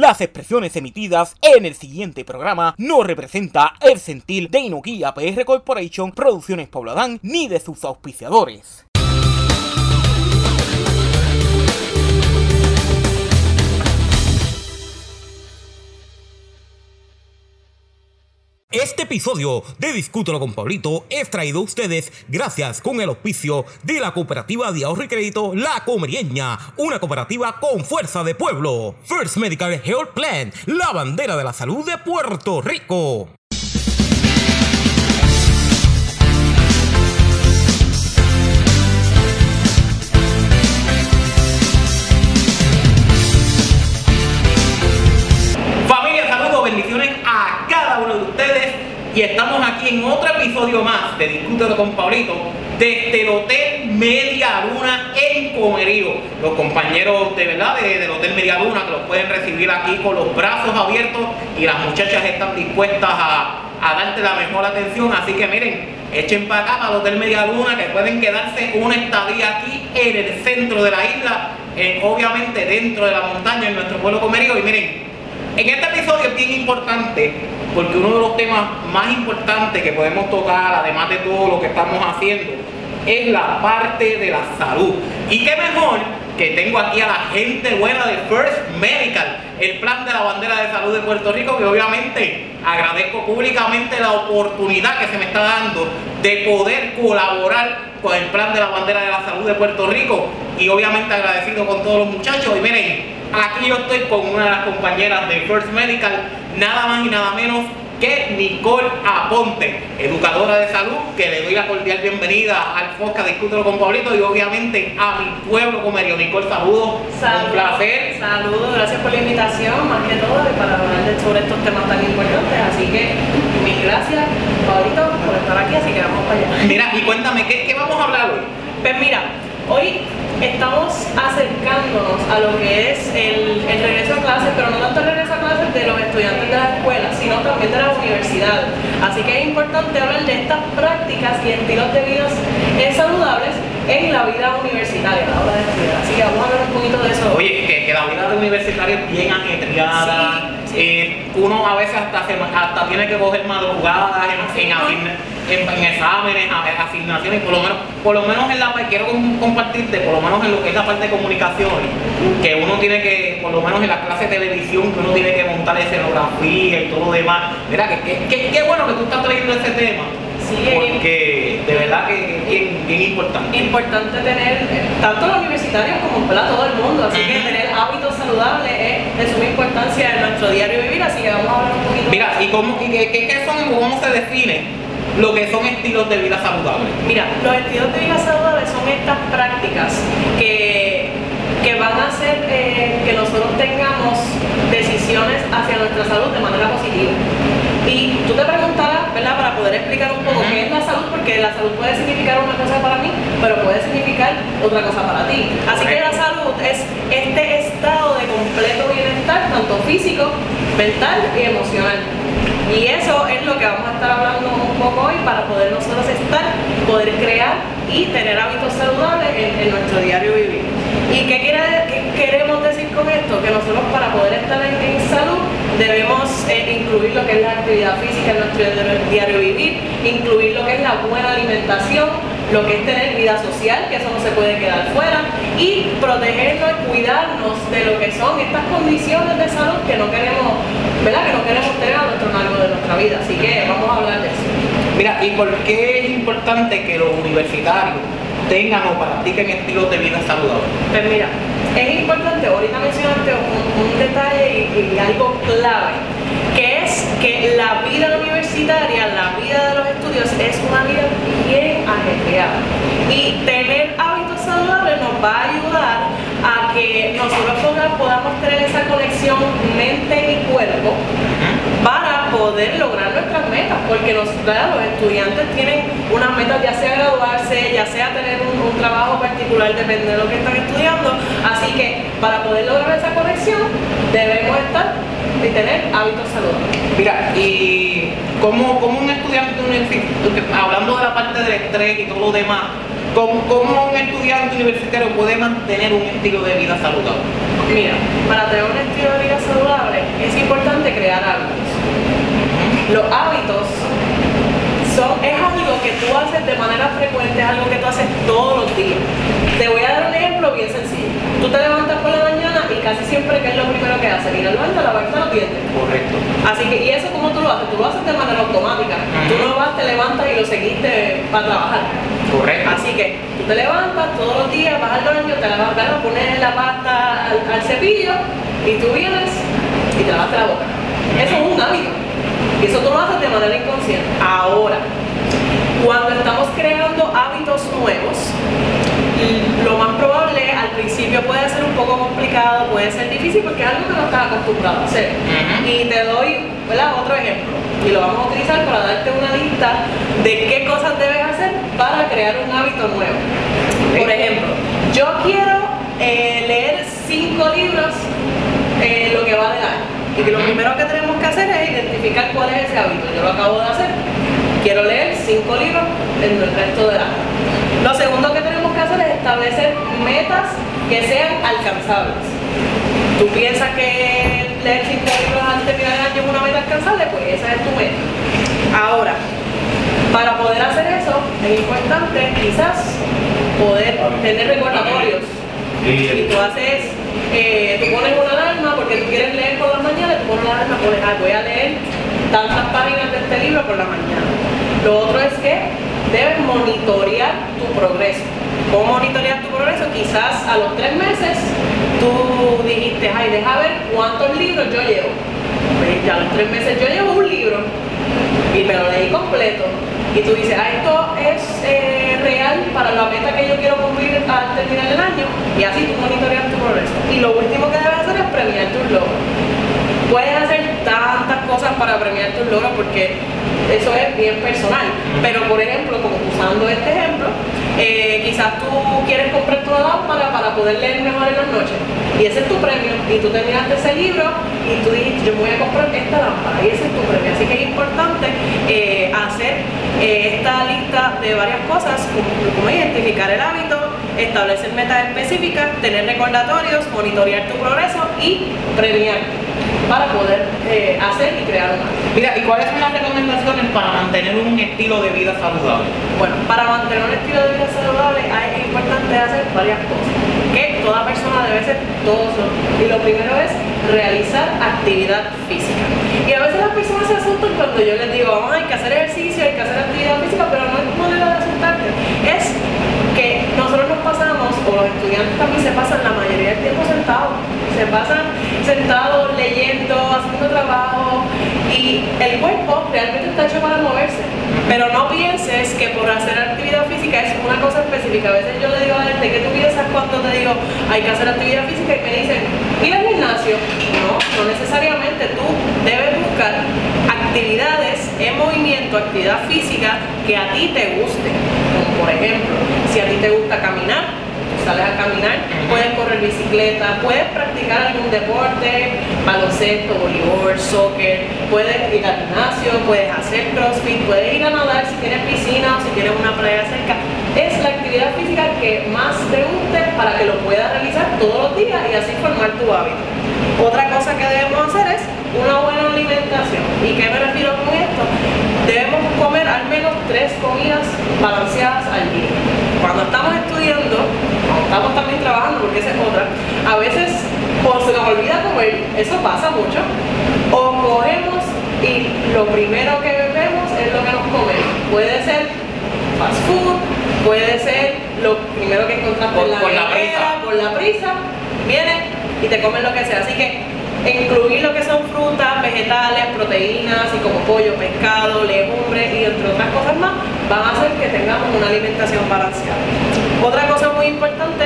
Las expresiones emitidas en el siguiente programa no representa el sentir de Inokia PR Corporation, Producciones Pobladán, ni de sus auspiciadores. Este episodio de Discútelo con Pablito es traído a ustedes gracias con el auspicio de la cooperativa de ahorro y crédito La Comerieña, una cooperativa con fuerza de pueblo. First Medical Health Plan, la bandera de la salud de Puerto Rico. Y estamos aquí en otro episodio más de Discútelo con Pablito desde el Hotel Media Luna en Comerío. Los compañeros de verdad de- del Hotel Media Luna que los pueden recibir aquí con los brazos abiertos y las muchachas están dispuestas a, a darte la mejor atención. Así que miren, echen para acá para el Hotel Media Luna que pueden quedarse una estadía aquí en el centro de la isla, en- obviamente dentro de la montaña en nuestro pueblo Comerío. Y miren, en este episodio es bien importante porque uno de los temas más importantes que podemos tocar, además de todo lo que estamos haciendo, es la parte de la salud. Y qué mejor que tengo aquí a la gente buena de First Medical, el plan de la bandera de salud de Puerto Rico, que obviamente agradezco públicamente la oportunidad que se me está dando de poder colaborar con el plan de la bandera de la salud de Puerto Rico y obviamente agradecido con todos los muchachos. Y miren, Aquí yo estoy con una de las compañeras de First Medical, nada más y nada menos que Nicole Aponte, educadora de salud, que le doy la cordial bienvenida al podcast Discútelo con Pablito y obviamente a mi pueblo comerio. Nicole, saludos, un placer. Saludos, gracias por la invitación, más que todo, y para hablar sobre estos temas tan importantes. Así que mil gracias, Pablito, por estar aquí, así que vamos para allá. Mira, y cuéntame, ¿qué, qué vamos a hablar hoy? Pues mira, hoy estamos acercándonos a lo que es el, el regreso a clases, pero no tanto el regreso a clases de los estudiantes de la escuela, sino también de la universidad. Así que es importante hablar de estas prácticas y estilos de vida saludables en la vida universitaria, la hora de estudiar. Así que vamos a hablar un poquito de eso. Oye, que, que la vida de universitario es bien ajetreada. Sí. Eh, uno a veces hasta, se- hasta tiene que coger madrugadas en, en, en- en exámenes, asignaciones, por lo menos, por lo menos en la quiero com- compartirte, por lo menos en lo que es la parte de comunicación, que uno tiene que, por lo menos en la clase de televisión, que uno tiene que montar escenografía y todo lo demás. Mira, que, que, que- qué bueno que tú estás trayendo ese tema. Sí, porque de verdad que es bien, bien importante. importante tener, eh, tanto los universitarios como para todo el mundo, así que tener hábitos saludables es de suma importancia en nuestro diario vivir, así que vamos a hablar un poquito Mira, ¿y, cómo, y qué, qué- qué son, cómo se define lo que son estilos de vida saludables? Mira, los estilos de vida saludables son estas prácticas que, que van a hacer eh, que nosotros tengamos decisiones hacia nuestra salud de manera positiva. Y tú te preguntarás, ¿verdad? Para poder explicar un poco qué es la salud, porque la salud puede significar una cosa para mí, pero puede significar otra cosa para ti. Así que la salud es este estado de completo bienestar, tanto físico, mental y emocional. Y eso es lo que vamos a estar hablando un poco hoy para poder nosotros estar, poder crear y tener hábitos saludables en, en nuestro diario vivir. ¿Y qué, quiere- qué queremos decir con esto? Que nosotros para poder estar en, salud debemos eh, incluir lo que es la actividad física en nuestro diario- diario vivir, incluir lo que es la buena alimentación, lo que es tener vida social, que eso no se puede quedar fuera, y protegernos y cuidarnos de lo que son estas condiciones de salud que no queremos, ¿verdad? Que no queremos tener a nuestro largo de nuestra vida. Así que vamos a hablar de eso. Mira, ¿y por qué es importante que los universitarios tengan o practiquen estilos de vida saludables? Pues mira, es importante, ahorita mencionaste un, un detalle y, y algo clave, que es que la vida universitaria, la vida de los estudios es una vida bien ajetreada. Y tener hábitos saludables nos va a ayudar a que nosotros poda- podamos tener esa conexión mente y cuerpo para poder lograr nuestras metas, porque los, claro, los estudiantes tienen unas metas, ya sea graduarse, ya sea tener un, un trabajo particular, depende de lo que están estudiando, así que para poder lograr esa conexión debemos estar y tener hábitos saludables. Mira, y como, como un estudiante universitario, hablando de la parte del estrés y todo lo demás, ¿cómo, cómo un estudiante universitario puede mantener un estilo de vida saludable? Mira, para tener un estilo de vida saludable es importante crear hábitos. Los hábitos son, es algo que tú haces de manera frecuente, es algo que tú haces todos los días. Te voy a dar un ejemplo bien sencillo. Tú te levantas por la mañana y casi siempre que es lo primero que haces, ir al baño a lavarte los dientes. Correcto. Así que, ¿y eso cómo tú lo haces? Tú lo haces de manera automática. Tú no vas, te levantas y lo seguiste para trabajar. Correcto. Así que tú te levantas todos los días, vas al baño, te lavas la pones la pasta al, al cepillo y tú vienes y te lavas la boca. Eso es un hábito. Y eso tú lo haces de manera inconsciente. Ahora, cuando estamos creando hábitos nuevos, lo más probable al principio puede ser un poco complicado, puede ser difícil porque es algo que no estás acostumbrado a hacer. Y te doy ¿verdad? otro ejemplo. Y lo vamos a utilizar para darte una lista de qué cosas debes hacer para crear un hábito nuevo. Por ejemplo, yo quiero eh, leer cinco libros eh, lo que va del año. Y que lo primero que tenemos que hacer es identificar cuál es ese hábito. Yo lo acabo de hacer. Quiero leer cinco libros en el resto del año. Lo segundo que tenemos que hacer es establecer metas que sean alcanzables. Tú piensas que leer cinco libros antes de terminar el año es una meta alcanzable, pues esa es tu meta. Ahora, para poder hacer eso, es importante quizás poder tener recordatorios. Y tú haces, eh, tú pones una alarma porque tú quieres leer por la mañana, tú pones una alarma, pones, ah, voy a leer tantas páginas de este libro por la mañana. Lo otro es que debes monitorear tu progreso. ¿Cómo monitorear tu progreso? Quizás a los tres meses tú dijiste, ay, deja ver cuántos libros yo llevo. Pues ya a los tres meses yo llevo un libro y me lo leí completo. Y tú dices, ah, esto es eh, real para la meta que yo quiero cumplir al terminar el año. Y así tú monitoreas tu progreso. Y lo último que debes hacer es premiar tus logros. Puedes hacer tantas cosas para premiar tus logros porque eso es bien personal. Pero por ejemplo, como usando este ejemplo, eh, quizás tú quieres comprar tu lámpara para poder leer mejor en las noches. Y ese es tu premio. Y tú terminaste ese libro y tú dijiste, yo voy a comprar esta lámpara. Y ese es tu premio. Así que es importante eh, hacer eh, esta lista de varias cosas, como, identificar el hábito, establecer metas específicas, tener recordatorios, monitorear tu progreso y premiar para poder eh, hacer y crear un hábito. Mira, ¿y cuáles son las recomendaciones para mantener un estilo de vida saludable? Bueno, para mantener un estilo de vida saludable es importante hacer varias cosas toda persona debe los días. Y lo primero es realizar actividad física. Y a veces las personas se asustan cuando yo les digo, vamos, hay que hacer ejercicio, hay que hacer actividad física, pero no es manera de asustarte. Es que nosotros nos pasamos, o los estudiantes también se pasan la mayoría del tiempo sentados. Se pasan sentados el cuerpo realmente está hecho para moverse. Pero no pienses que por hacer actividad física es una cosa específica. A veces yo le digo a gente, ¿qué tú piensas cuando te digo hay que hacer actividad física? Y me dicen, ir al gimnasio. No, no necesariamente. Tú debes buscar actividades en movimiento, actividad física que a ti te guste. Como por ejemplo, si a ti te gusta caminar, sales a caminar, puedes correr bicicleta, puedes practicar algún deporte, baloncesto, voleibol, soccer, puedes ir al gimnasio, puedes hacer crossfit, puedes ir a nadar si tienes piscina o si tienes una playa cerca. Es la actividad física que más te guste para que lo puedas realizar todos los días y así formar tu hábito. Otra cosa que debemos hacer es una buena alimentación. ¿Y qué me refiero con esto? Debemos comer al menos tres comidas balanceadas al día. Cuando estamos estudiando, cuando estamos también trabajando, porque esa es otra, a veces o se nos olvida comer, eso pasa mucho, o cogemos y lo primero que bebemos es lo que nos comemos. Puede ser fast food, puede ser lo primero que encontraste Por- en la por la prisa. por la prisa, viene y te comes lo que sea. Así que incluir lo que son frutas, vegetales, proteínas, y como pollo, pescado, legumbres y entre otras cosas más, van a hacer que tengamos una alimentación balanceada. Otra cosa muy importante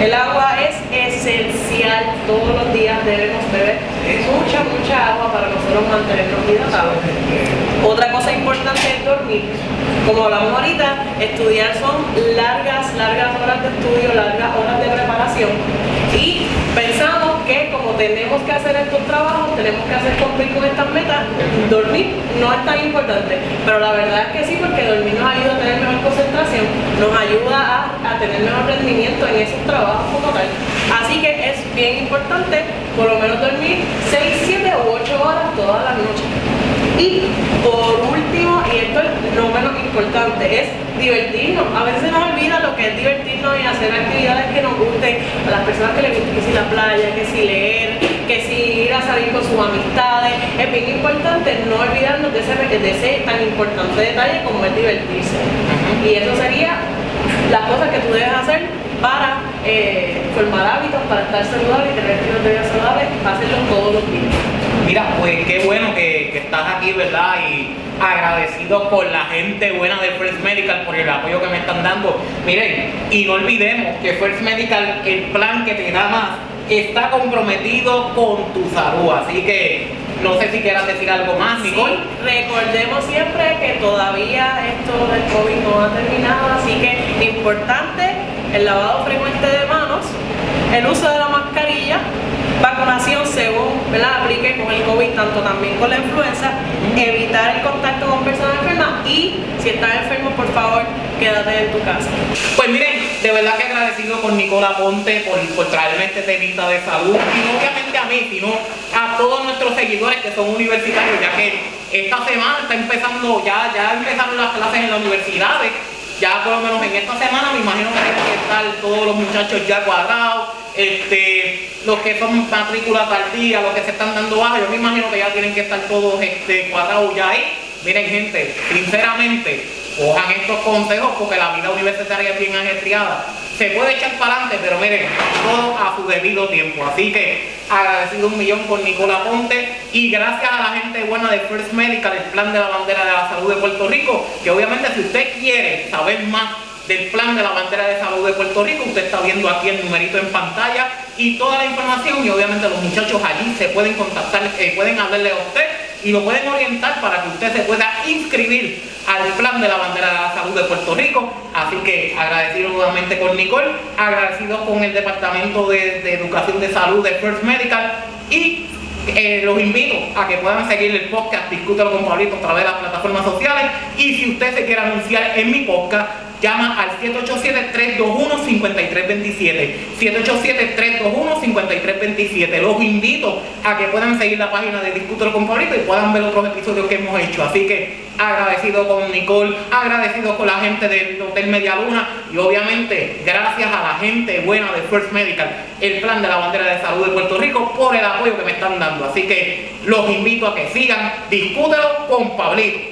El agua es esencial, todos los días debemos beber mucha, mucha agua para nosotros mantenernos hidratados. Otra cosa importante es dormir. Como hablamos ahorita, estudiar son largas, largas horas de estudio, largas horas de preparación. Y que tenemos que hacer estos trabajos, tenemos que hacer cumplir con estas metas, dormir no es tan importante, pero la verdad es que sí, porque dormir nos ayuda a tener mejor concentración, nos ayuda a, a tener mejor rendimiento en esos trabajos como tal. Así que es bien importante por lo menos dormir 6, 7 u 8 horas todas las noches. Y por último, y esto es lo importante, es divertirnos. A veces se nos olvida lo que es divertirnos y hacer actividades que nos gusten. A las personas que les guste, que si la playa, que si leer, que si ir a salir con sus amistades. Es bien importante no olvidarnos de ese, de ese tan importante detalle como es divertirse. Y eso sería las cosas que tú debes hacer para eh, formar hábitos, para estar saludable y tener estilos de vida saludable, hacerlo todos los días. Mira, pues qué bueno que, que estás aquí, ¿verdad? Y agradecido con la gente buena de First Medical por el apoyo que me están dando. Miren, y no olvidemos que First Medical, el plan que te da más, está comprometido con tu salud. Así que no sé si quieras decir algo más, Nicole. Sí, recordemos siempre que todavía esto del COVID no ha terminado, así que importante el lavado frecuente de manos, el uso de la mascarilla, vacunación ¿verdad? aplique con el COVID, tanto también con la influenza, evitar el contacto con personas enfermas y si estás enfermo, por favor, quédate en tu casa. Pues miren, de verdad que agradecido con Nicola Ponte por, por traerme este temita de salud y no obviamente a mí, sino a todos nuestros seguidores que son universitarios, ya que esta semana está empezando, ya, ya empezaron las clases en las universidades, ya por lo menos en esta semana me imagino que tienen que estar todos los muchachos ya cuadrados, este, los que son matrículas tardía, los que se están dando baja, yo me imagino que ya tienen que estar todos este, cuadrados ya ahí. Miren gente, sinceramente, cojan estos consejos porque la vida universitaria es bien ajetreada. Se puede echar para adelante, pero miren, todo a su debido tiempo. Así que agradecido un millón por Nicola Ponte y gracias a la gente buena de First Medical, el plan de la bandera de la salud de Puerto Rico, que obviamente si usted quiere saber más del plan de la bandera de salud de Puerto Rico, usted está viendo aquí el numerito en pantalla y toda la información y obviamente los muchachos allí se pueden contactar, eh, pueden hablarle a usted y lo pueden orientar para que usted se pueda inscribir al plan de la bandera de la salud de Puerto Rico. Así que agradecido nuevamente con Nicole, agradecido con el Departamento de, de Educación de Salud de First Medical y eh, los invito a que puedan seguir el podcast Discútelo con Pablito a través de las plataformas sociales y si usted se quiere anunciar en mi podcast llama al 787-321-5327 787-321-5327 los invito a que puedan seguir la página de Discútelo con Pablito y puedan ver otros episodios que hemos hecho. Así que agradecido con Nicole agradecido con la gente del Hotel Media Luna y obviamente gracias a la gente buena de First Medical el plan de la bandera de salud de Puerto Rico por el apoyo que me están dando. Así que los invito a que sigan Discútelo con Pablito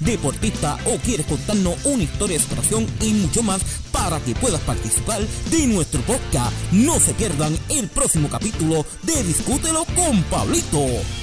deportista o quieres contarnos una historia de superación y mucho más para que puedas participar de nuestro podcast. No se pierdan el próximo capítulo de Discútelo con Pablito.